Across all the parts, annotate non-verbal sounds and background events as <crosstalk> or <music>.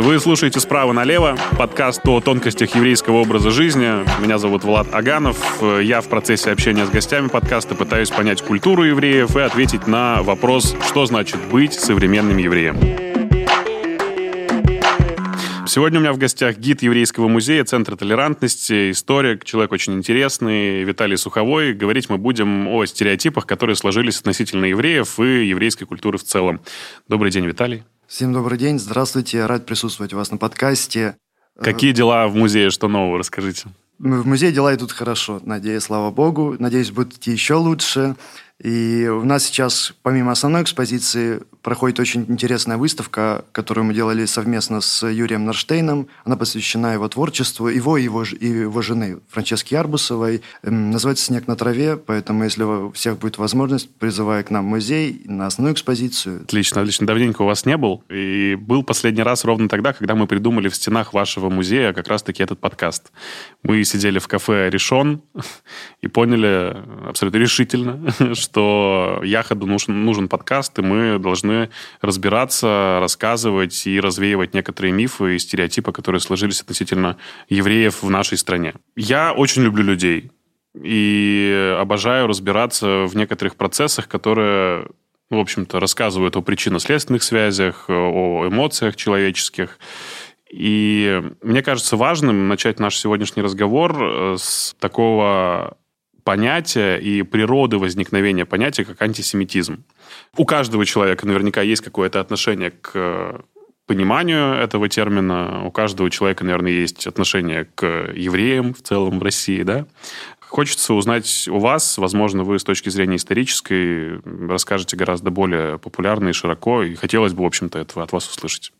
Вы слушаете «Справа налево» подкаст о тонкостях еврейского образа жизни. Меня зовут Влад Аганов. Я в процессе общения с гостями подкаста пытаюсь понять культуру евреев и ответить на вопрос, что значит быть современным евреем. Сегодня у меня в гостях гид Еврейского музея, Центра толерантности, историк, человек очень интересный, Виталий Суховой. Говорить мы будем о стереотипах, которые сложились относительно евреев и еврейской культуры в целом. Добрый день, Виталий. Всем добрый день, здравствуйте, рад присутствовать у вас на подкасте. Какие дела в музее, что нового, расскажите? В музее дела идут хорошо, надеюсь, слава богу. Надеюсь, будут идти еще лучше. И у нас сейчас, помимо основной экспозиции, проходит очень интересная выставка, которую мы делали совместно с Юрием Нарштейном. Она посвящена его творчеству, его и его, и его жены Франчески Арбусовой. Эм, называется «Снег на траве», поэтому, если у всех будет возможность, призываю к нам в музей на основную экспозицию. Отлично, отлично. Давненько у вас не был. И был последний раз ровно тогда, когда мы придумали в стенах вашего музея как раз-таки этот подкаст. Мы сидели в кафе «Решен» <laughs> и поняли абсолютно решительно, <laughs> Яходу нужен, нужен подкаст, и мы должны разбираться, рассказывать и развеивать некоторые мифы и стереотипы, которые сложились относительно евреев в нашей стране. Я очень люблю людей и обожаю разбираться в некоторых процессах, которые в общем-то, рассказывают о причинно-следственных связях, о эмоциях человеческих. И мне кажется важным начать наш сегодняшний разговор э, с такого понятия и природы возникновения понятия, как антисемитизм. У каждого человека наверняка есть какое-то отношение к пониманию этого термина. У каждого человека, наверное, есть отношение к евреям в целом в России, да? Хочется узнать у вас, возможно, вы с точки зрения исторической расскажете гораздо более популярно и широко, и хотелось бы, в общем-то, этого от вас услышать.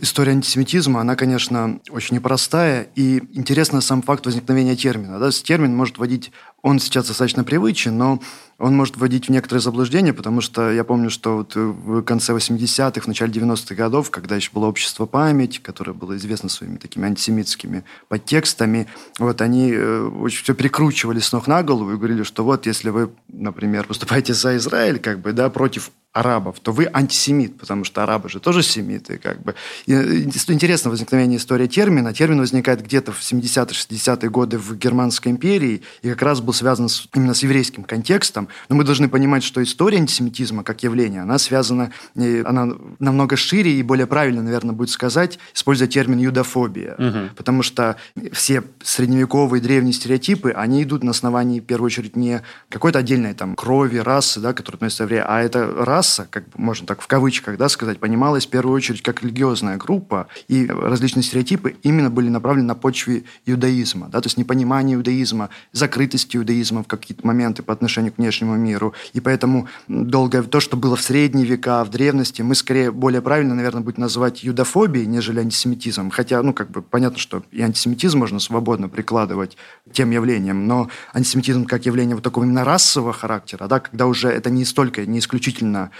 История антисемитизма, она, конечно, очень непростая, и интересно сам факт возникновения термина. Да? Термин может вводить, он сейчас достаточно привычен, но он может вводить в некоторые заблуждения, потому что я помню, что вот в конце 80-х, в начале 90-х годов, когда еще было общество память, которое было известно своими такими антисемитскими подтекстами, вот они э, очень все прикручивали с ног на голову и говорили, что вот если вы, например, <laughs> выступаете за Израиль, как бы, да, против арабов, то вы антисемит, потому что арабы же тоже семиты. Как бы. И э, интересно возникновение истории термина. Термин возникает где-то в 70-60-е годы в Германской империи и как раз был связан с, именно с еврейским контекстом. Но мы должны понимать, что история антисемитизма как явление, она связана, она намного шире и более правильно, наверное, будет сказать, используя термин юдофобия. Угу. Потому что все средневековые древние стереотипы, они идут на основании, в первую очередь, не какой-то отдельной там крови, расы, да, которая относится к евреям, а раса, раса, как можно так в кавычках да, сказать, понималась в первую очередь как религиозная группа, и различные стереотипы именно были направлены на почве иудаизма, да, то есть непонимание иудаизма, закрытость иудаизма в какие-то моменты по отношению к внешнему миру. И поэтому долгое то, что было в средние века, в древности, мы скорее более правильно, наверное, будет называть юдофобией, нежели антисемитизмом. Хотя, ну, как бы понятно, что и антисемитизм можно свободно прикладывать тем явлениям, но антисемитизм как явление вот такого именно расового характера, да, когда уже это не столько, не исключительно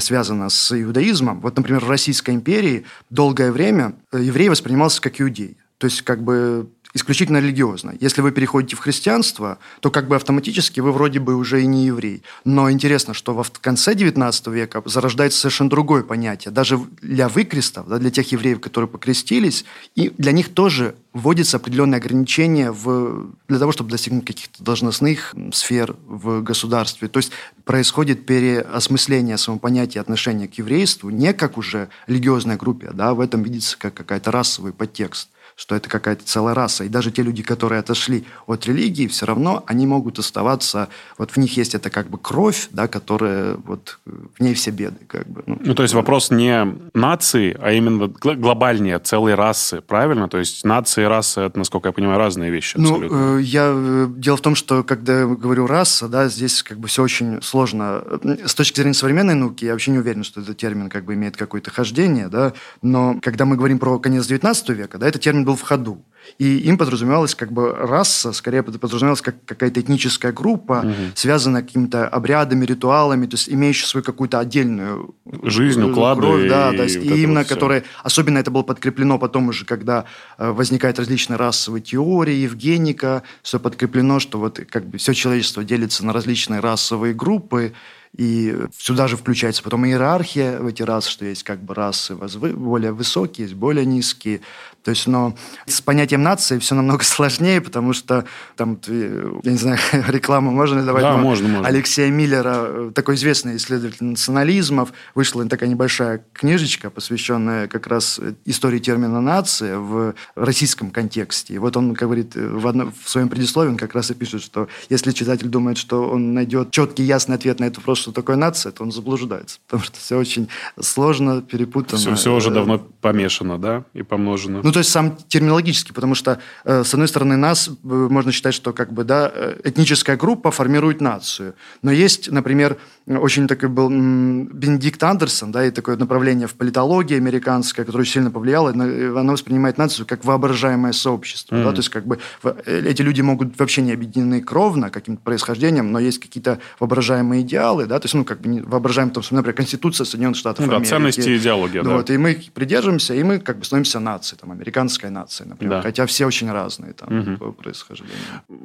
связано с иудаизмом. Вот, например, в Российской империи долгое время еврей воспринимался как иудей. То есть, как бы исключительно религиозно. Если вы переходите в христианство, то как бы автоматически вы вроде бы уже и не еврей. Но интересно, что в конце XIX века зарождается совершенно другое понятие. Даже для выкрестов, да, для тех евреев, которые покрестились, и для них тоже вводится определенные ограничения в, для того, чтобы достигнуть каких-то должностных сфер в государстве. То есть происходит переосмысление самого понятия отношения к еврейству не как уже религиозной группе, да, в этом видится как какая-то расовый подтекст что это какая-то целая раса. И даже те люди, которые отошли от религии, все равно они могут оставаться, вот в них есть это как бы кровь, да, которая вот в ней все беды. Как бы, ну, ну, то есть вопрос не нации, а именно глобальнее, целой расы, правильно? То есть нации и расы, это, насколько я понимаю, разные вещи ну, абсолютно. Ну, я, э, дело в том, что когда я говорю раса, да, здесь как бы все очень сложно. С точки зрения современной науки, я вообще не уверен, что этот термин как бы имеет какое-то хождение, да, но когда мы говорим про конец 19 века, да, этот термин был в ходу. И им подразумевалась как бы раса, скорее подразумевалась как какая-то этническая группа, угу. связанная какими-то обрядами, ритуалами, то есть имеющая свою какую-то отдельную жизнь, уклады. Кровь, да, и, да, и, вот именно, вот которая, особенно это было подкреплено потом уже, когда э, возникают различные расовые теории, Евгеника, все подкреплено, что вот как бы все человечество делится на различные расовые группы, И сюда же включается потом иерархия в эти расы, что есть как бы расы более высокие, есть более низкие. То есть, но с понятием нации все намного <laughs> сложнее, потому что там, я не знаю, <laughs> рекламу можно давать? Да, можно, можно. Алексея Миллера, такой известный исследователь национализмов, вышла такая небольшая книжечка, посвященная как раз истории термина «нация» в российском контексте. И вот он говорит в, одно, в своем предисловии, он как раз и пишет, что если читатель думает, что он найдет четкий, ясный ответ на этот вопрос, что такое нация, то он заблуждается, <laughs> потому что все очень сложно, перепутано. Все, все уже давно помешано, да, и помножено. Ну, то есть сам терминологически, потому что, э, с одной стороны, нас э, можно считать, что как бы, да, э, этническая группа формирует нацию. Но есть, например, очень такой был Бенедикт Андерсон, да, и такое направление в политологии американское, которое сильно повлияло, оно воспринимает нацию как воображаемое сообщество. Mm. Да, то есть как бы эти люди могут вообще не объединены кровно каким-то происхождением, но есть какие-то воображаемые идеалы, да, то есть, ну, как бы воображаемые, там, например, Конституция Соединенных Штатов ну, Америки. Да, ценности и идеология, да. Вот, и мы придерживаемся, и мы как бы становимся нацией, там, американской нацией, например. Да. Хотя все очень разные там угу. по происхождению.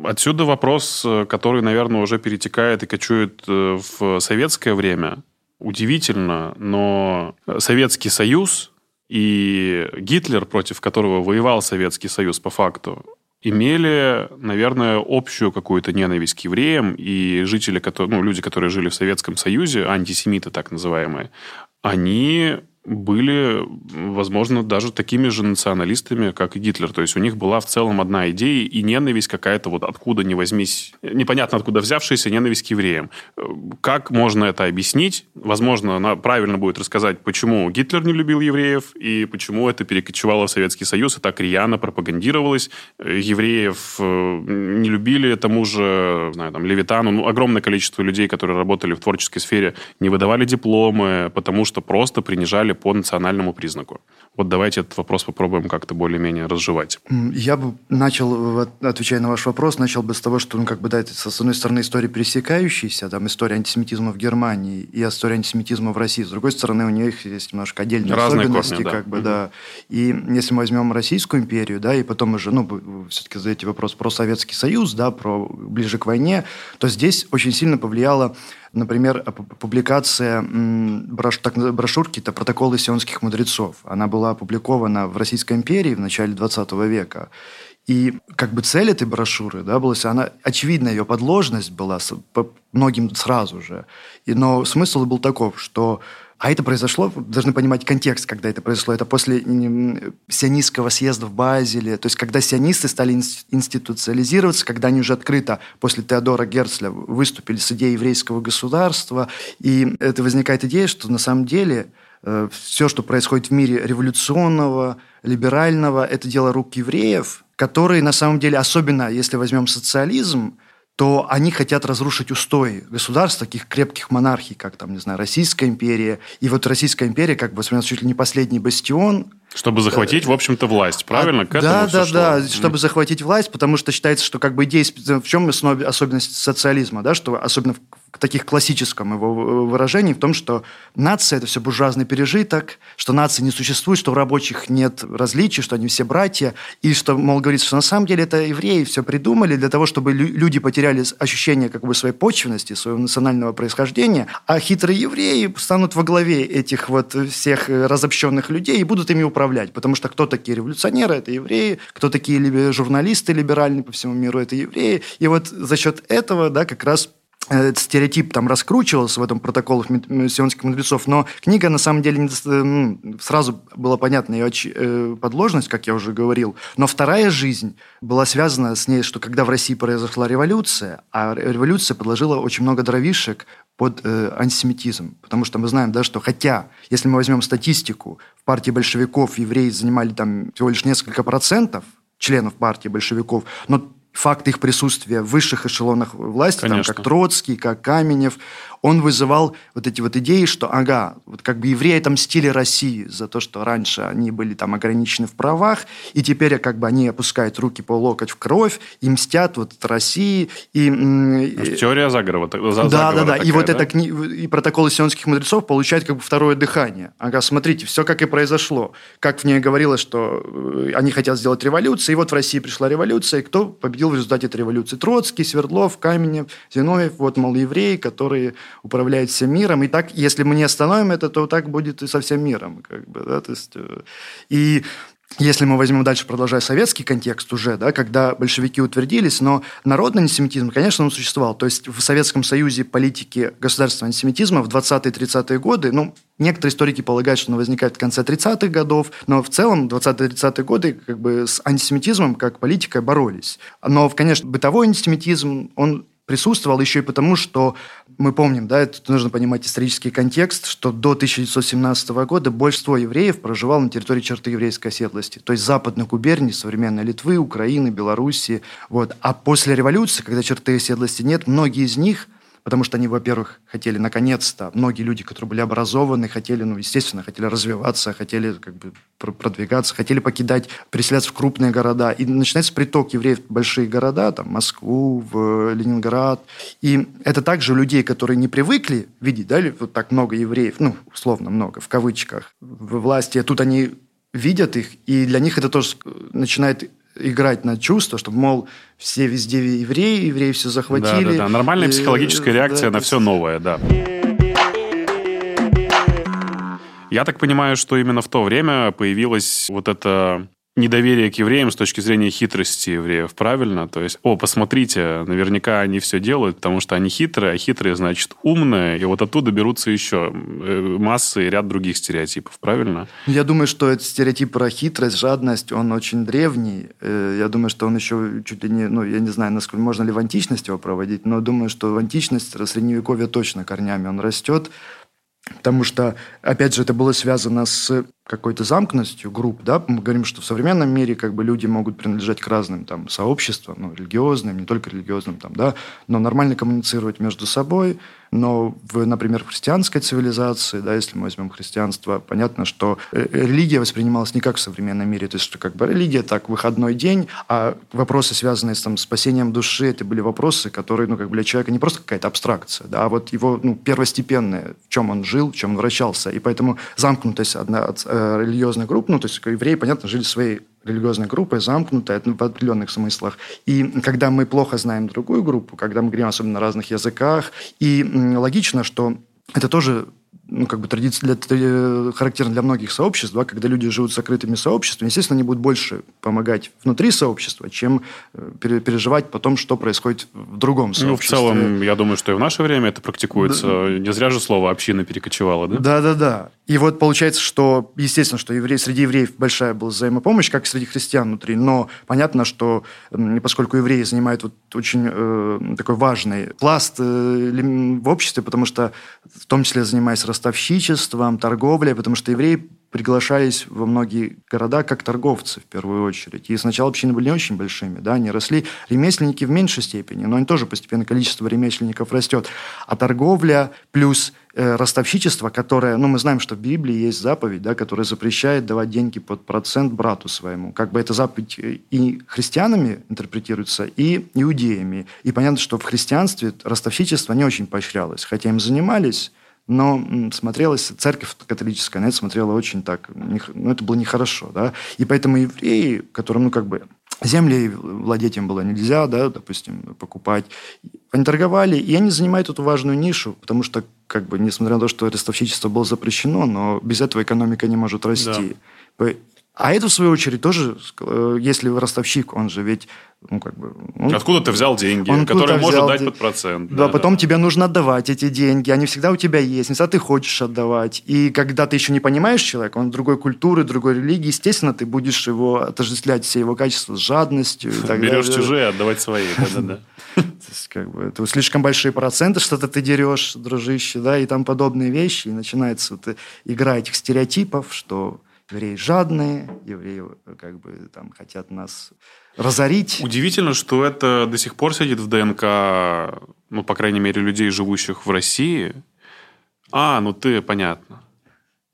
Отсюда вопрос, э, который, наверное, уже перетекает и кочует э, в советское время. Удивительно, но Советский Союз и Гитлер, против которого воевал Советский Союз по факту, имели, наверное, общую какую-то ненависть к евреям, и жители, ну, люди, которые жили в Советском Союзе, антисемиты так называемые, они были, возможно, даже такими же националистами, как и Гитлер. То есть у них была в целом одна идея и ненависть какая-то вот откуда не возьмись, непонятно откуда взявшаяся ненависть к евреям. Как можно это объяснить? Возможно, она правильно будет рассказать, почему Гитлер не любил евреев и почему это перекочевало в Советский Союз и так рьяно пропагандировалось. Евреев э, не любили, тому же, знаю, там, Левитану, ну, огромное количество людей, которые работали в творческой сфере, не выдавали дипломы, потому что просто принижали по национальному признаку. Вот давайте этот вопрос попробуем как-то более-менее разжевать. Я бы начал, отвечая на ваш вопрос, начал бы с того, что, ну, как бы, да, это, с одной стороны, история пересекающаяся, там, история антисемитизма в Германии и история антисемитизма в России. С другой стороны, у них есть немножко отдельные Разные особенности, корни, да. как бы, угу. да. И если мы возьмем Российскую империю, да, и потом уже, ну, вы все-таки задаете вопрос про Советский Союз, да, про ближе к войне, то здесь очень сильно повлияло Например, публикация брош, так, брошюрки «Это протоколы сионских мудрецов». Она была опубликована в Российской империи в начале 20 века. И как бы цель этой брошюры, да, была, она, очевидна ее подложность была по многим сразу же. И, но смысл был таков, что а это произошло, должны понимать контекст, когда это произошло. Это после сионистского съезда в Базеле, то есть когда сионисты стали институциализироваться, когда они уже открыто после Теодора Герцля выступили с идеей еврейского государства. И это возникает идея, что на самом деле все, что происходит в мире революционного, либерального, это дело рук евреев, которые на самом деле, особенно если возьмем социализм, то они хотят разрушить устои государств, таких крепких монархий, как там, не знаю, Российская империя. И вот Российская империя, как бы, чуть ли не последний бастион чтобы захватить, в общем-то, власть, правильно? А, К да, да, да, чтобы захватить власть, потому что считается, что как бы идея, в чем особенность социализма, да, что особенно в таких классическом его выражении, в том, что нация – это все буржуазный пережиток, что нации не существует, что у рабочих нет различий, что они все братья, и что, мол, говорится, что на самом деле это евреи все придумали для того, чтобы люди потеряли ощущение как бы своей почвенности, своего национального происхождения, а хитрые евреи станут во главе этих вот всех разобщенных людей и будут ими управлять. Потому что кто такие революционеры? Это евреи. Кто такие журналисты либеральные по всему миру? Это евреи. И вот за счет этого, да, как раз этот стереотип там раскручивался в этом протоколах сионских мудрецов, но книга на самом деле ну, сразу было понятно ее э, подложность, как я уже говорил, но вторая жизнь была связана с ней, что когда в России произошла революция, а революция подложила очень много дровишек под э, антисемитизм. Потому что мы знаем, да, что хотя, если мы возьмем статистику, в партии большевиков евреи занимали там всего лишь несколько процентов членов партии большевиков, но факт их присутствия в высших эшелонах власти, там, как Троцкий, как Каменев, он вызывал вот эти вот идеи, что, ага, вот как бы евреи отомстили России за то, что раньше они были там ограничены в правах, и теперь как бы они опускают руки по локоть в кровь и мстят вот от России. И, Теория заговора. За, да, да, да. Такая, и вот да? это кни... и протоколы сионских мудрецов получают как бы второе дыхание. Ага, смотрите, все как и произошло. Как в ней говорилось, что э, они хотят сделать революцию, и вот в России пришла революция, и кто победил победил в результате этой революции. Троцкий, Свердлов, Каменев, Зиновьев, вот, мол, евреи, которые управляют всем миром. И так, если мы не остановим это, то так будет и со всем миром. Как бы, да? то есть, э, и если мы возьмем дальше, продолжая советский контекст уже, да, когда большевики утвердились, но народный антисемитизм, конечно, он существовал. То есть в Советском Союзе политики государственного антисемитизма в 20-30-е годы, ну, некоторые историки полагают, что он возникает в конце 30-х годов, но в целом 20-30-е годы как бы с антисемитизмом как политикой боролись. Но, конечно, бытовой антисемитизм, он присутствовал еще и потому, что мы помним, да, тут нужно понимать исторический контекст, что до 1917 года большинство евреев проживало на территории черты еврейской оседлости, то есть западных губерний, современной Литвы, Украины, Белоруссии. Вот. А после революции, когда черты оседлости нет, многие из них потому что они, во-первых, хотели наконец-то, многие люди, которые были образованы, хотели, ну, естественно, хотели развиваться, хотели как бы продвигаться, хотели покидать, переселяться в крупные города. И начинается приток евреев в большие города, там, Москву, в Ленинград. И это также людей, которые не привыкли видеть, да, вот так много евреев, ну, условно много, в кавычках, в власти. Тут они видят их, и для них это тоже начинает играть на чувство, чтобы, мол, все везде евреи, евреи все захватили. Да, да, да. Нормальная психологическая реакция да, на все новое, да. Я так понимаю, что именно в то время появилась вот эта недоверие к евреям с точки зрения хитрости евреев, правильно? То есть, о, посмотрите, наверняка они все делают, потому что они хитрые, а хитрые, значит, умные, и вот оттуда берутся еще э, массы и ряд других стереотипов, правильно? Я думаю, что этот стереотип про хитрость, жадность, он очень древний. Э, я думаю, что он еще чуть ли не, ну, я не знаю, насколько можно ли в античность его проводить, но думаю, что в античность, средневековье точно корнями он растет, Потому что, опять же, это было связано с какой-то замкнутостью групп, да, мы говорим, что в современном мире как бы люди могут принадлежать к разным там сообществам, ну, религиозным, не только религиозным там, да, но нормально коммуницировать между собой, но, в, например, в христианской цивилизации, да, если мы возьмем христианство, понятно, что э, религия воспринималась не как в современном мире. То есть, что как бы религия так, выходной день, а вопросы, связанные с там, спасением души, это были вопросы, которые, ну, как бы для человека не просто какая-то абстракция, да, а вот его, ну, первостепенное, в чем он жил, в чем он вращался. И поэтому замкнутость одна от э, религиозных групп, ну, то есть евреи, понятно, жили своей религиозной группой, замкнутая в определенных смыслах. И когда мы плохо знаем другую группу, когда мы говорим особенно на разных языках, и логично, что это тоже ну, как бы традиция для, характерна для многих сообществ, да, когда люди живут закрытыми сообществами, естественно, они будут больше помогать внутри сообщества, чем э, переживать потом, что происходит в другом сообществе. Ну, в целом, я думаю, что и в наше время это практикуется. Да. Не зря же слово «община» перекочевало, да? Да-да-да. И вот получается, что, естественно, что евреи, среди евреев большая была взаимопомощь, как и среди христиан внутри, но понятно, что поскольку евреи занимают вот очень э, такой важный пласт э, в обществе, потому что в том числе занимаясь ростовщичеством, торговлей, потому что евреи приглашались во многие города как торговцы в первую очередь. И сначала общины были не очень большими, да, они росли. Ремесленники в меньшей степени, но они тоже постепенно количество ремесленников растет. А торговля плюс э, ростовщичество, которое, ну, мы знаем, что в Библии есть заповедь, да, которая запрещает давать деньги под процент брату своему. Как бы эта заповедь э, и христианами интерпретируется, и иудеями. И понятно, что в христианстве ростовщичество не очень поощрялось, хотя им занимались, но смотрелась церковь католическая, на это смотрела очень так, ну, это было нехорошо, да, и поэтому евреи, которым, ну, как бы, земли владеть им было нельзя, да, допустим, покупать, они торговали, и они занимают эту важную нишу, потому что, как бы, несмотря на то, что ростовщичество было запрещено, но без этого экономика не может расти. Да. А это, в свою очередь, тоже, э, если ростовщик, он же ведь ну, как бы... Он, Откуда ты взял деньги, он которые может дать под процент. Да, да потом да. тебе нужно отдавать эти деньги. Они всегда у тебя есть, не всегда ты хочешь отдавать. И когда ты еще не понимаешь человека, он другой культуры, другой религии, естественно, ты будешь его отождествлять все его качества с жадностью. И <laughs> так Берешь далее. чужие, отдавать свои. Да-да-да. <laughs> Как бы, это слишком большие проценты, что-то ты дерешь, дружище, да, и там подобные вещи. И начинается вот игра этих стереотипов, что евреи жадные, евреи как бы там хотят нас разорить. Удивительно, что это до сих пор сидит в ДНК, ну, по крайней мере, людей, живущих в России. А, ну ты, понятно.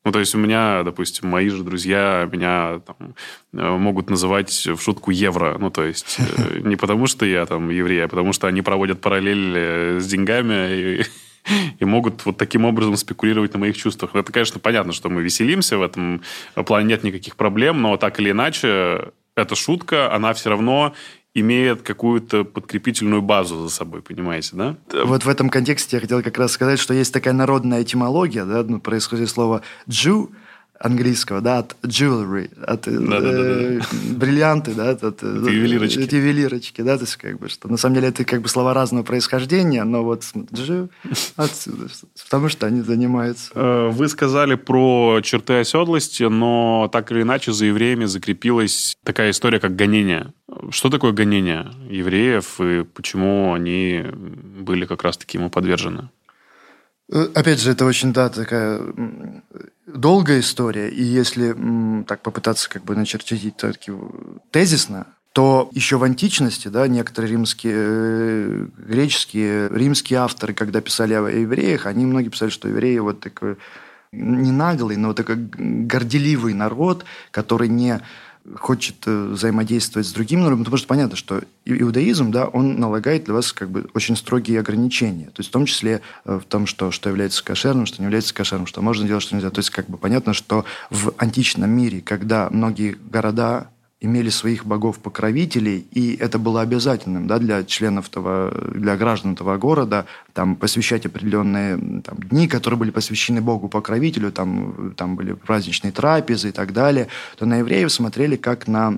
Ну, то есть у меня, допустим, мои же друзья меня там, э, могут называть в шутку евро. Ну, то есть э, <laughs> не потому, что я там еврей, а потому что они проводят параллель э, с деньгами и, и могут вот таким образом спекулировать на моих чувствах. Это, конечно, понятно, что мы веселимся, в этом плане нет никаких проблем, но так или иначе эта шутка, она все равно имеет какую-то подкрепительную базу за собой, понимаете, да? Вот в этом контексте я хотел как раз сказать, что есть такая народная этимология, да, ну, происходит слово «джу», английского, да, от jewelry, от да, да, да, да. бриллианты, да, от, от ювелирочки. От ювелирочки, да, то есть как бы, что на самом деле это как бы слова разного происхождения, но вот джу отсюда, потому что они занимаются. Э, вы сказали про черты оседлости, но так или иначе за евреями закрепилась такая история, как гонение. Что такое гонение евреев и почему они были как раз-таки ему подвержены? Э, опять же, это очень, да, такая долгая история, и если так попытаться как бы начертить так, тезисно, то еще в античности, да, некоторые римские, э, греческие, римские авторы, когда писали о евреях, они многие писали, что евреи вот такой не наглый, но вот такой горделивый народ, который не хочет э, взаимодействовать с другим народом, потому что понятно, что иудаизм, да, он налагает для вас как бы очень строгие ограничения. То есть в том числе э, в том, что, что является кошерным, что не является кошерным, что можно делать, что нельзя. То есть как бы понятно, что в античном мире, когда многие города имели своих богов-покровителей, и это было обязательным да, для членов того, для граждан этого города, там, посвящать определенные там, дни, которые были посвящены Богу-покровителю, там, там были праздничные трапезы и так далее, то на евреев смотрели как на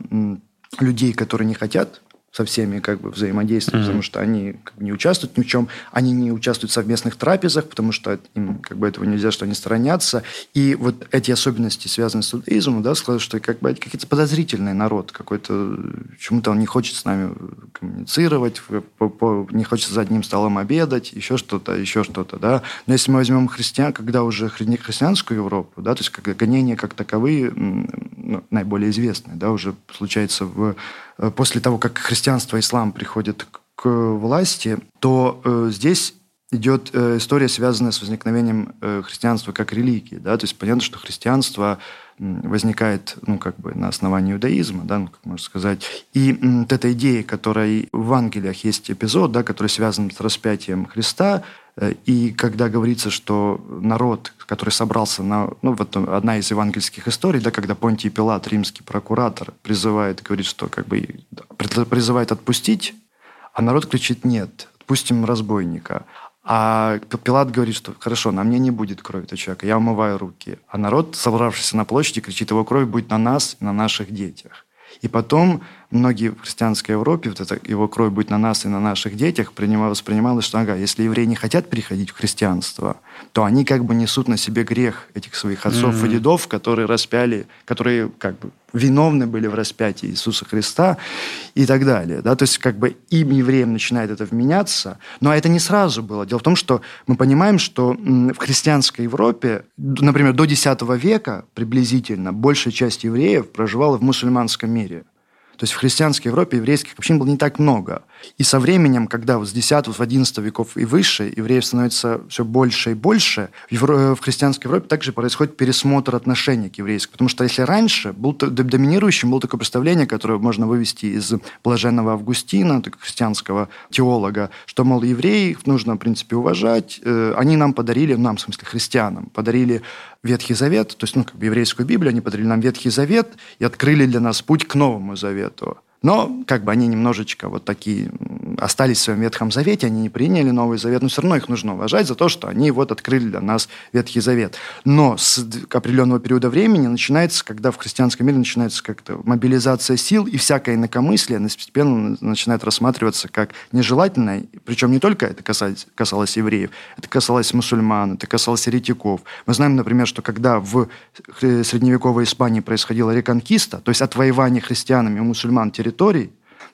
людей, которые не хотят со всеми как бы взаимодействовать, mm-hmm. потому что они как бы, не участвуют ни в чем, они не участвуют в совместных трапезах, потому что им как бы этого нельзя, что они сторонятся. И вот эти особенности, связанные с иудаизмом, да, сказать, что как бы какой-то подозрительный народ, какой-то чему-то он не хочет с нами коммуницировать, не хочет за одним столом обедать, еще что-то, еще что-то, да. Но если мы возьмем христиан, когда уже христианскую Европу, да, то есть как гонения как таковые, ну, наиболее известные, да, уже случается в после того, как христианство и ислам приходят к власти, то э, здесь идет э, история, связанная с возникновением э, христианства как религии. Да? То есть понятно, что христианство возникает ну, как бы на основании иудаизма, да, ну, как можно сказать. И вот эта идея, которая в Евангелиях есть эпизод, да, который связан с распятием Христа, э, и когда говорится, что народ, который собрался на... Ну, вот одна из евангельских историй, да, когда Понтий Пилат, римский прокуратор, призывает, говорит, что как бы призывает отпустить, а народ кричит «нет, отпустим разбойника». А Пилат говорит, что хорошо, на мне не будет крови этого человека, я умываю руки. А народ, собравшийся на площади, кричит, его кровь будет на нас и на наших детях. И потом многие в христианской Европе, вот это, его кровь будет на нас и на наших детях, воспринималось, что ага, если евреи не хотят переходить в христианство, то они как бы несут на себе грех этих своих отцов mm-hmm. и дедов, которые распяли, которые как бы виновны были в распятии Иисуса Христа и так далее. Да? То есть как бы им, евреям, начинает это вменяться. Но это не сразу было. Дело в том, что мы понимаем, что в христианской Европе, например, до X века приблизительно большая часть евреев проживала в мусульманском мире. То есть в христианской Европе еврейских общин было не так много. И со временем, когда вот с 10 в 11 веков и выше евреев становится все больше и больше, в, Евро... в христианской Европе также происходит пересмотр отношений к еврейским. Потому что если раньше был, доминирующим было такое представление, которое можно вывести из блаженного Августина, христианского теолога, что, мол, евреев нужно, в принципе, уважать. Э, они нам подарили, нам, в смысле, христианам, подарили Ветхий Завет, то есть, ну, как бы еврейскую Библию, они подарили нам Ветхий Завет и открыли для нас путь к Новому Завету. Но как бы они немножечко вот такие остались в своем Ветхом Завете, они не приняли Новый Завет, но все равно их нужно уважать за то, что они вот открыли для нас Ветхий Завет. Но с определенного периода времени начинается, когда в христианском мире начинается как-то мобилизация сил, и всякое инакомыслие постепенно начинает рассматриваться как нежелательное. Причем не только это касалось, касалось евреев, это касалось мусульман, это касалось еретиков. Мы знаем, например, что когда в средневековой Испании происходила реконкиста, то есть отвоевание христианами у мусульман территорий,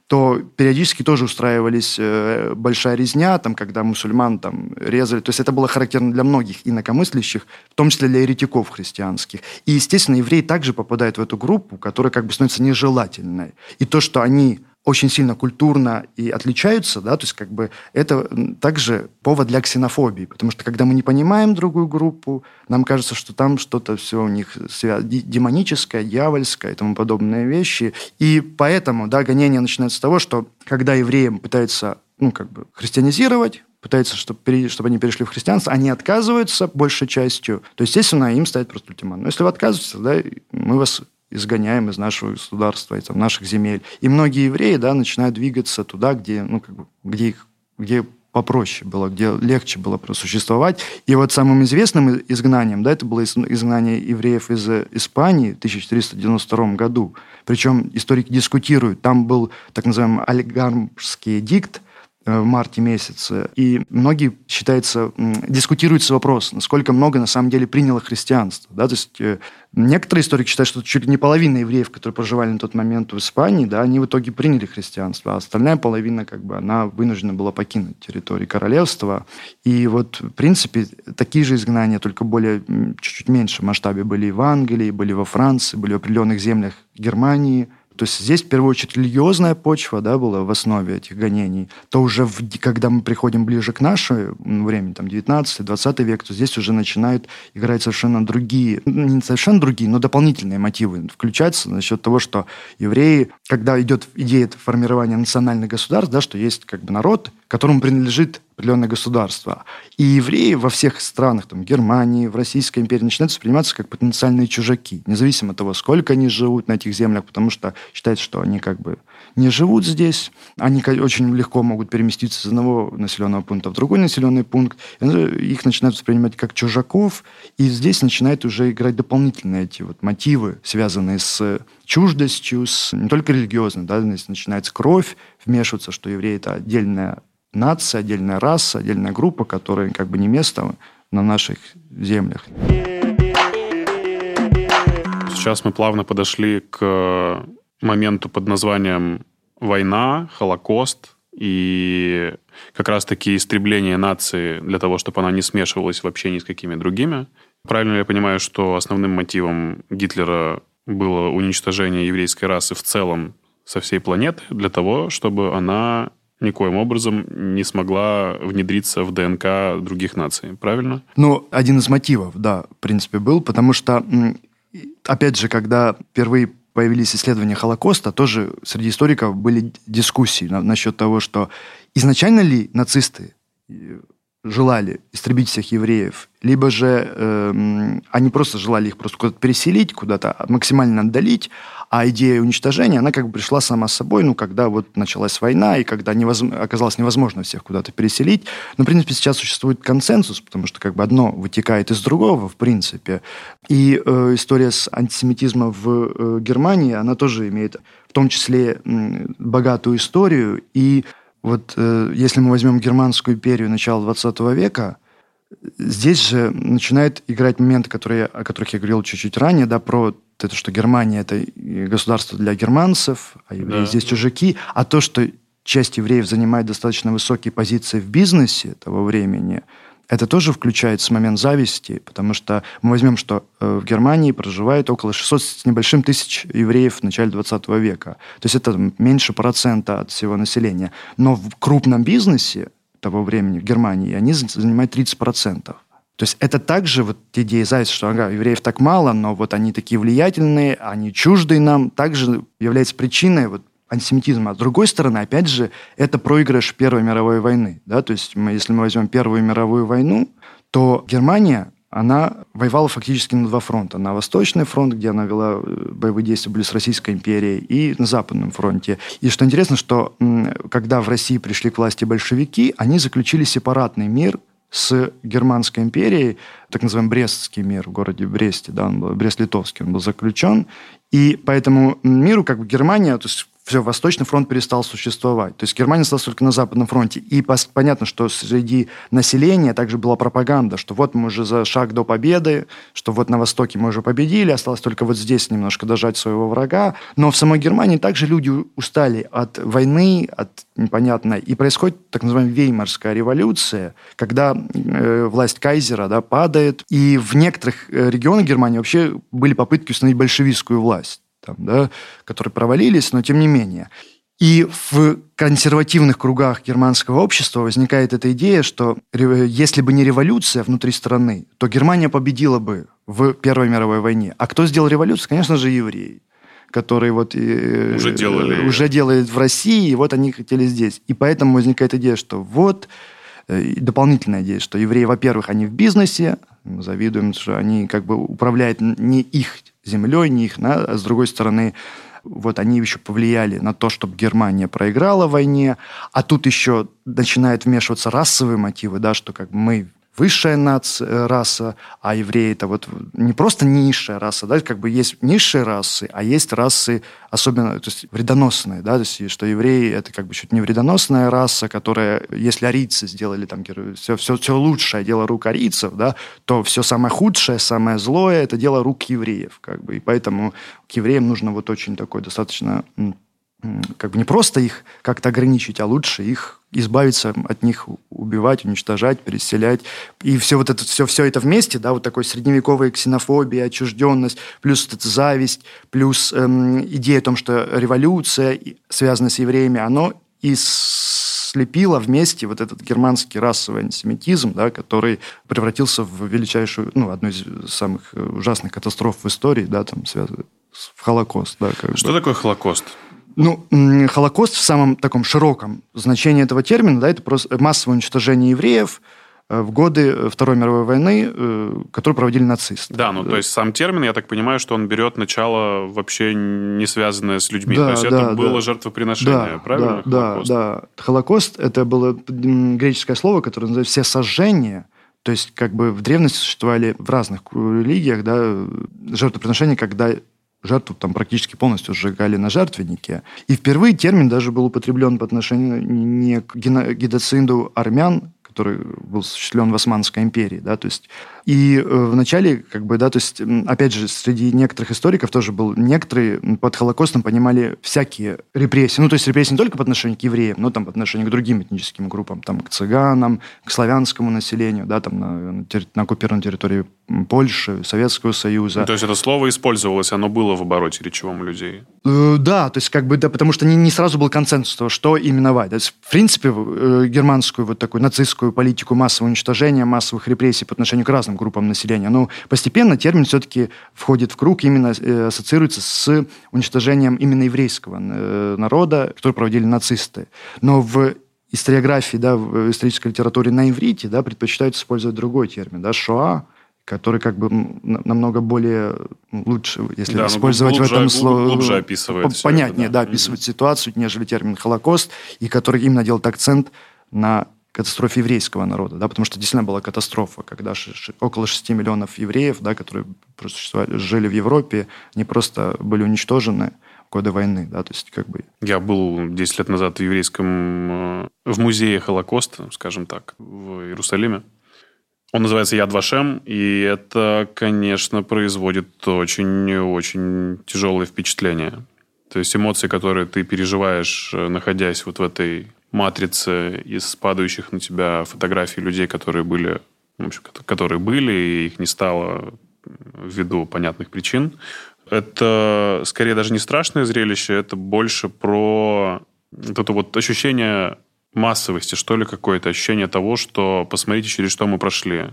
то периодически тоже устраивались э, большая резня, там, когда мусульман там, резали. То есть это было характерно для многих инакомыслящих, в том числе для еретиков христианских. И, естественно, евреи также попадают в эту группу, которая как бы становится нежелательной. И то, что они очень сильно культурно и отличаются, да, то есть как бы это также повод для ксенофобии, потому что когда мы не понимаем другую группу, нам кажется, что там что-то все у них демоническое, дьявольское и тому подобные вещи. И поэтому, да, гонение начинается с того, что когда евреям пытаются, ну, как бы христианизировать, пытаются, чтобы, они перешли в христианство, они отказываются большей частью, то, естественно, им ставят просто ультиматум. Но если вы отказываетесь, да, мы вас изгоняем из нашего государства, из наших земель. И многие евреи да, начинают двигаться туда, где, ну, как бы, где, их, где попроще было, где легче было просуществовать. И вот самым известным изгнанием, да, это было изгнание евреев из Испании в 1492 году. Причем историки дискутируют. Там был так называемый олигармский дикт, в марте месяце. И многие, считается, дискутируется вопрос, насколько много на самом деле приняло христианство. Да? То есть э, некоторые историки считают, что чуть ли не половина евреев, которые проживали на тот момент в Испании, да, они в итоге приняли христианство, а остальная половина, как бы, она вынуждена была покинуть территорию королевства. И вот, в принципе, такие же изгнания, только более, чуть-чуть меньше масштабе были и в Англии, были во Франции, были в определенных землях Германии – то есть здесь, в первую очередь, религиозная почва да, была в основе этих гонений. То уже, в, когда мы приходим ближе к нашему времени, там, 19-20 век, то здесь уже начинают играть совершенно другие, не совершенно другие, но дополнительные мотивы включаться насчет того, что евреи, когда идет идея формирования национальных государств, да, что есть как бы народ, которому принадлежит определенное государство. И евреи во всех странах, там, Германии, в Российской империи, начинают восприниматься как потенциальные чужаки, независимо от того, сколько они живут на этих землях, потому что считается, что они как бы не живут здесь, они очень легко могут переместиться из одного населенного пункта в другой населенный пункт, их начинают воспринимать как чужаков, и здесь начинают уже играть дополнительные эти вот мотивы, связанные с чуждостью, с не только религиозной, да, начинается кровь вмешиваться, что евреи это отдельная нация, отдельная раса, отдельная группа, которая как бы не место на наших землях. Сейчас мы плавно подошли к моменту под названием «Война», «Холокост», и как раз-таки истребление нации для того, чтобы она не смешивалась вообще ни с какими другими. Правильно я понимаю, что основным мотивом Гитлера было уничтожение еврейской расы в целом со всей планеты для того, чтобы она никоим образом не смогла внедриться в ДНК других наций, правильно? Ну, один из мотивов, да, в принципе, был, потому что, опять же, когда впервые появились исследования Холокоста, тоже среди историков были дискуссии на, насчет того, что изначально ли нацисты э, желали истребить всех евреев, либо же э, они просто желали их просто куда-то переселить, куда-то максимально отдалить, а идея уничтожения, она как бы пришла сама собой, ну, когда вот началась война, и когда невоз... оказалось невозможно всех куда-то переселить. Но, в принципе, сейчас существует консенсус, потому что как бы одно вытекает из другого, в принципе. И э, история с антисемитизмом в э, Германии, она тоже имеет в том числе э, богатую историю. И вот э, если мы возьмем Германскую империю начала 20 века, здесь же начинают играть моменты, которые, о которых я говорил чуть-чуть ранее, да, про это, что Германия – это государство для германцев, а евреи да. здесь чужаки, а то, что часть евреев занимает достаточно высокие позиции в бизнесе того времени, это тоже включается момент зависти, потому что мы возьмем, что э, в Германии проживает около 600 с небольшим тысяч евреев в начале 20 века. То есть это меньше процента от всего населения. Но в крупном бизнесе того времени в Германии они занимают 30 процентов. То есть это также вот идея зависти, что ага, евреев так мало, но вот они такие влиятельные, они чуждые нам, также является причиной вот антисемитизма. А с другой стороны, опять же, это проигрыш Первой мировой войны. Да? То есть мы, если мы возьмем Первую мировую войну, то Германия, она воевала фактически на два фронта. На Восточный фронт, где она вела э, боевые действия были с Российской империей, и на Западном фронте. И что интересно, что когда в России пришли к власти большевики, они заключили сепаратный мир с Германской империей, так называемый Брестский мир в городе Бресте, да, он был, Брест-Литовский, он был заключен, и по этому миру как бы Германия, то есть все, Восточный фронт перестал существовать. То есть Германия осталась только на Западном фронте. И понятно, что среди населения также была пропаганда, что вот мы уже за шаг до победы, что вот на Востоке мы уже победили, осталось только вот здесь немножко дожать своего врага. Но в самой Германии также люди устали от войны, от непонятно. И происходит так называемая Веймарская революция, когда э, власть кайзера да, падает. И в некоторых э, регионах Германии вообще были попытки установить большевистскую власть там, да, которые провалились, но тем не менее. И в консервативных кругах германского общества возникает эта идея, что если бы не революция внутри страны, то Германия победила бы в Первой мировой войне. А кто сделал революцию? Конечно же, евреи которые вот уже делали уже делают в России, и вот они хотели здесь. И поэтому возникает идея, что вот э, дополнительная идея, что евреи, во-первых, они в бизнесе, завидуем, что они как бы управляют не их землей, ни их, а с другой стороны, вот они еще повлияли на то, чтобы Германия проиграла в войне, а тут еще начинают вмешиваться расовые мотивы, да, что как мы высшая нация, э, раса, а евреи это вот не просто низшая раса, да, как бы есть низшие расы, а есть расы особенно, то есть вредоносные, да, то есть что евреи это как бы чуть не вредоносная раса, которая, если арийцы сделали там все, все, все лучшее дело рук арийцев, да, то все самое худшее, самое злое это дело рук евреев, как бы, и поэтому к евреям нужно вот очень такой достаточно как бы не просто их как-то ограничить, а лучше их избавиться от них, убивать, уничтожать, переселять. И все вот это, все, все это вместе, да, вот такой средневековая ксенофобия, отчужденность, плюс вот эта зависть, плюс эм, идея о том, что революция, связанная с евреями, оно и слепило вместе вот этот германский расовый антисемитизм, да, который превратился в величайшую, ну, одну из самых ужасных катастроф в истории, да, там, связанную в Холокост. Да, как что бы. такое Холокост? Ну, Холокост в самом таком широком значении этого термина, да, это просто массовое уничтожение евреев э, в годы Второй мировой войны, э, которую проводили нацисты. Да, ну то есть сам термин, я так понимаю, что он берет начало вообще не связанное с людьми. Да, то есть да, это было да. жертвоприношение, да, правильно? Да, Холокост? да, да. Холокост это было греческое слово, которое называется все сожжения. То есть, как бы в древности существовали в разных религиях, да, жертвоприношения, когда жертву там практически полностью сжигали на жертвеннике. И впервые термин даже был употреблен по отношению не к геноциду армян, который был осуществлен в Османской империи, да, то есть и э, вначале, как бы, да, то есть, опять же, среди некоторых историков тоже был, некоторые под Холокостом понимали всякие репрессии, ну, то есть репрессии не только по отношению к евреям, но там по отношению к другим этническим группам, там, к цыганам, к славянскому населению, да, там, на, на оккупированной территории Польши, Советского Союза. Ну, то есть это слово использовалось, оно было в обороте речевом людей? Э, да, то есть как бы, да, потому что не, не сразу был консенсус того, что именовать. То есть, в принципе, э, германскую вот такую нацистскую политику массового уничтожения, массовых репрессий по отношению к разным группам населения. Но постепенно термин все-таки входит в круг, именно э, ассоциируется с уничтожением именно еврейского э, народа, который проводили нацисты. Но в историографии, да, в исторической литературе на иврите, да, предпочитают использовать другой термин, да, шоа, который как бы намного более лучше, если да, ну, использовать глубже, в этом слове. Глубже описывает. Понятнее, это, да, да, описывает mm-hmm. ситуацию, нежели термин Холокост, и который именно делает акцент на катастрофе еврейского народа, да, потому что действительно была катастрофа, когда около 6 миллионов евреев, да, которые жили в Европе, не просто были уничтожены в годы войны, да, то есть как бы... Я был 10 лет назад в еврейском, э, в музее Холокоста, скажем так, в Иерусалиме. Он называется Яд Вашем, и это, конечно, производит очень-очень тяжелое впечатление. То есть эмоции, которые ты переживаешь, э, находясь вот в этой матрице из падающих на тебя фотографий людей, которые были, в общем, которые были, и их не стало ввиду понятных причин. Это скорее даже не страшное зрелище, это больше про вот это вот ощущение массовости, что ли, какое-то ощущение того, что посмотрите, через что мы прошли.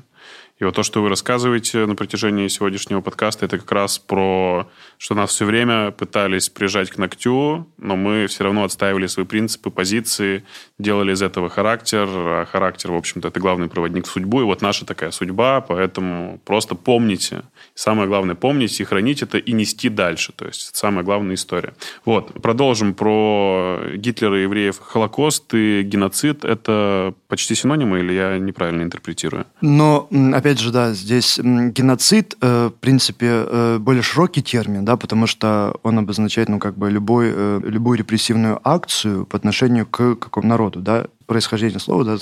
И вот то, что вы рассказываете на протяжении сегодняшнего подкаста, это как раз про, что нас все время пытались прижать к ногтю, но мы все равно отстаивали свои принципы, позиции, делали из этого характер. А характер, в общем-то, это главный проводник в судьбу. И вот наша такая судьба, поэтому просто помните. Самое главное, помнить и хранить это, и нести дальше. То есть это самая главная история. Вот, продолжим про Гитлера, евреев, Холокост и геноцид. Это почти синонимы или я неправильно интерпретирую? Но, опять опять же, да, здесь геноцид, э, в принципе, э, более широкий термин, да, потому что он обозначает, ну, как бы любой, э, любую репрессивную акцию по отношению к какому народу, да, происхождение слова, да,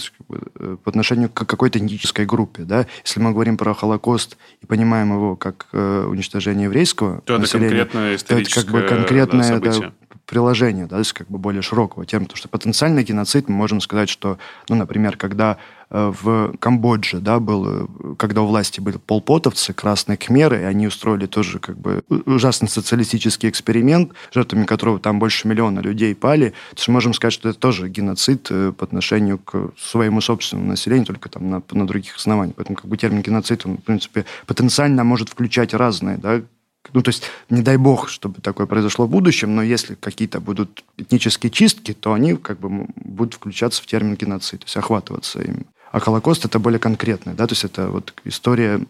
по отношению к какой-то этнической группе, да. Если мы говорим про Холокост и понимаем его как уничтожение еврейского то населения, это конкретное то это как бы конкретное да, приложение, да, то есть как бы более широкого термина, потому что потенциальный геноцид мы можем сказать, что, ну, например, когда Э, в Камбодже, да, был, э, когда у власти были полпотовцы, красные кхмеры, и они устроили тоже как бы ужасный социалистический эксперимент, жертвами которого там больше миллиона людей пали. То есть можем сказать, что это тоже геноцид э, по отношению к своему собственному населению, только там на, на других основаниях. Поэтому как бы термин геноцид, он, в принципе, потенциально может включать разные, да, ну, то есть, не дай бог, чтобы такое произошло в будущем, но если какие-то будут этнические чистки, то они как бы будут включаться в термин геноцид, то есть охватываться им. А Холокост это более конкретное, да, то есть это вот история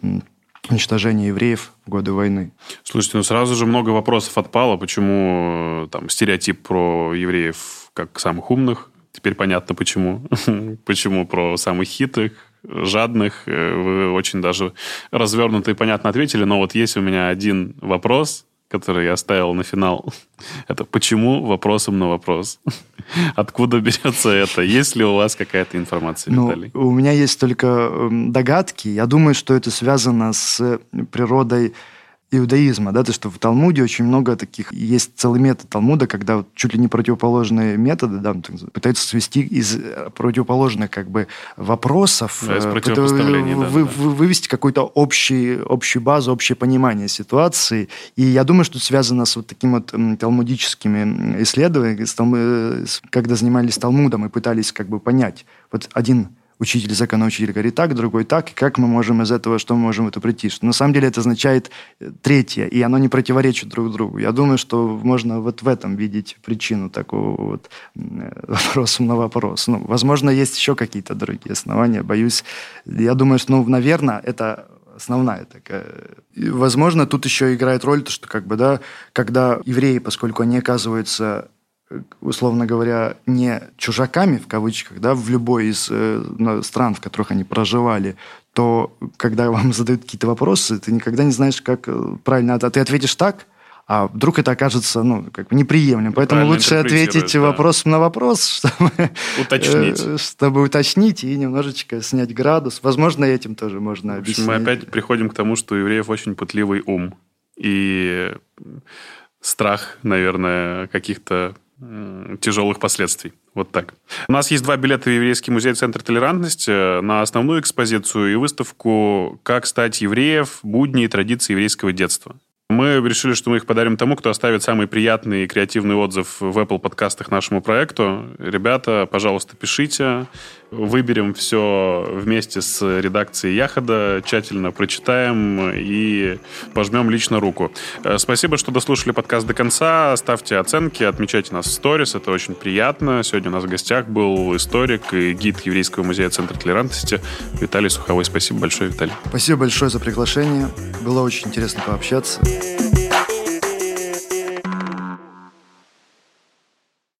уничтожения евреев в годы войны. Слушайте, ну сразу же много вопросов отпало. Почему там стереотип про евреев как самых умных? Теперь понятно, почему. <laughs> почему про самых хитрых, жадных. Э, вы очень даже развернуто и понятно ответили. Но вот есть у меня один вопрос, который я оставил на финал. <laughs> Это почему вопросом на вопрос? <laughs> Откуда берется это? Есть ли у вас какая-то информация, ну, Виталий? У меня есть только эм, догадки. Я думаю, что это связано с природой иудаизма, да, то что в Талмуде очень много таких, есть целый метод Талмуда, когда вот чуть ли не противоположные методы, да, пытаются свести из э, противоположных как бы вопросов, да, из э, вы, да, вы, вывести какую-то общий, общую базу, общее понимание ситуации. И я думаю, что это связано с вот таким вот талмудическими исследованиями, когда занимались Талмудом и пытались как бы понять. Вот один учитель, законоучитель говорит так, другой так, и как мы можем из этого, что мы можем это прийти? Что на самом деле это означает э, третье, и оно не противоречит друг другу. Я думаю, что можно вот в этом видеть причину такого вот э, <laughs> вопроса на вопрос. Ну, возможно, есть еще какие-то другие основания, боюсь. Я думаю, что, ну, наверное, это основная такая. И, возможно, тут еще играет роль то, что как бы, да, когда евреи, поскольку они оказываются условно говоря, не чужаками, в кавычках, да, в любой из э, стран, в которых они проживали, то когда вам <laughs> задают какие-то вопросы, ты никогда не знаешь, как э, правильно. А ты ответишь так, а вдруг это окажется ну, как бы неприемлемым. Поэтому Правильно лучше ответить да. вопросом на вопрос, <laughs> чтобы уточнить. Э, чтобы уточнить и немножечко снять градус. Возможно, этим тоже можно объяснить. общем, Мы опять приходим к тому, что у евреев очень пытливый ум. И страх, наверное, каких-то тяжелых последствий. Вот так. У нас есть два билета в Еврейский музей Центр толерантности на основную экспозицию и выставку «Как стать евреев. Будни и традиции еврейского детства». Мы решили, что мы их подарим тому, кто оставит самый приятный и креативный отзыв в Apple подкастах нашему проекту. Ребята, пожалуйста, пишите. Выберем все вместе с редакцией Яхода, тщательно прочитаем и пожмем лично руку. Э, спасибо, что дослушали подкаст до конца. Ставьте оценки, отмечайте нас в сторис, это очень приятно. Сегодня у нас в гостях был историк и гид Еврейского музея Центра толерантности Виталий Суховой. Спасибо большое, Виталий. Спасибо большое за приглашение. Было очень интересно пообщаться. yeah.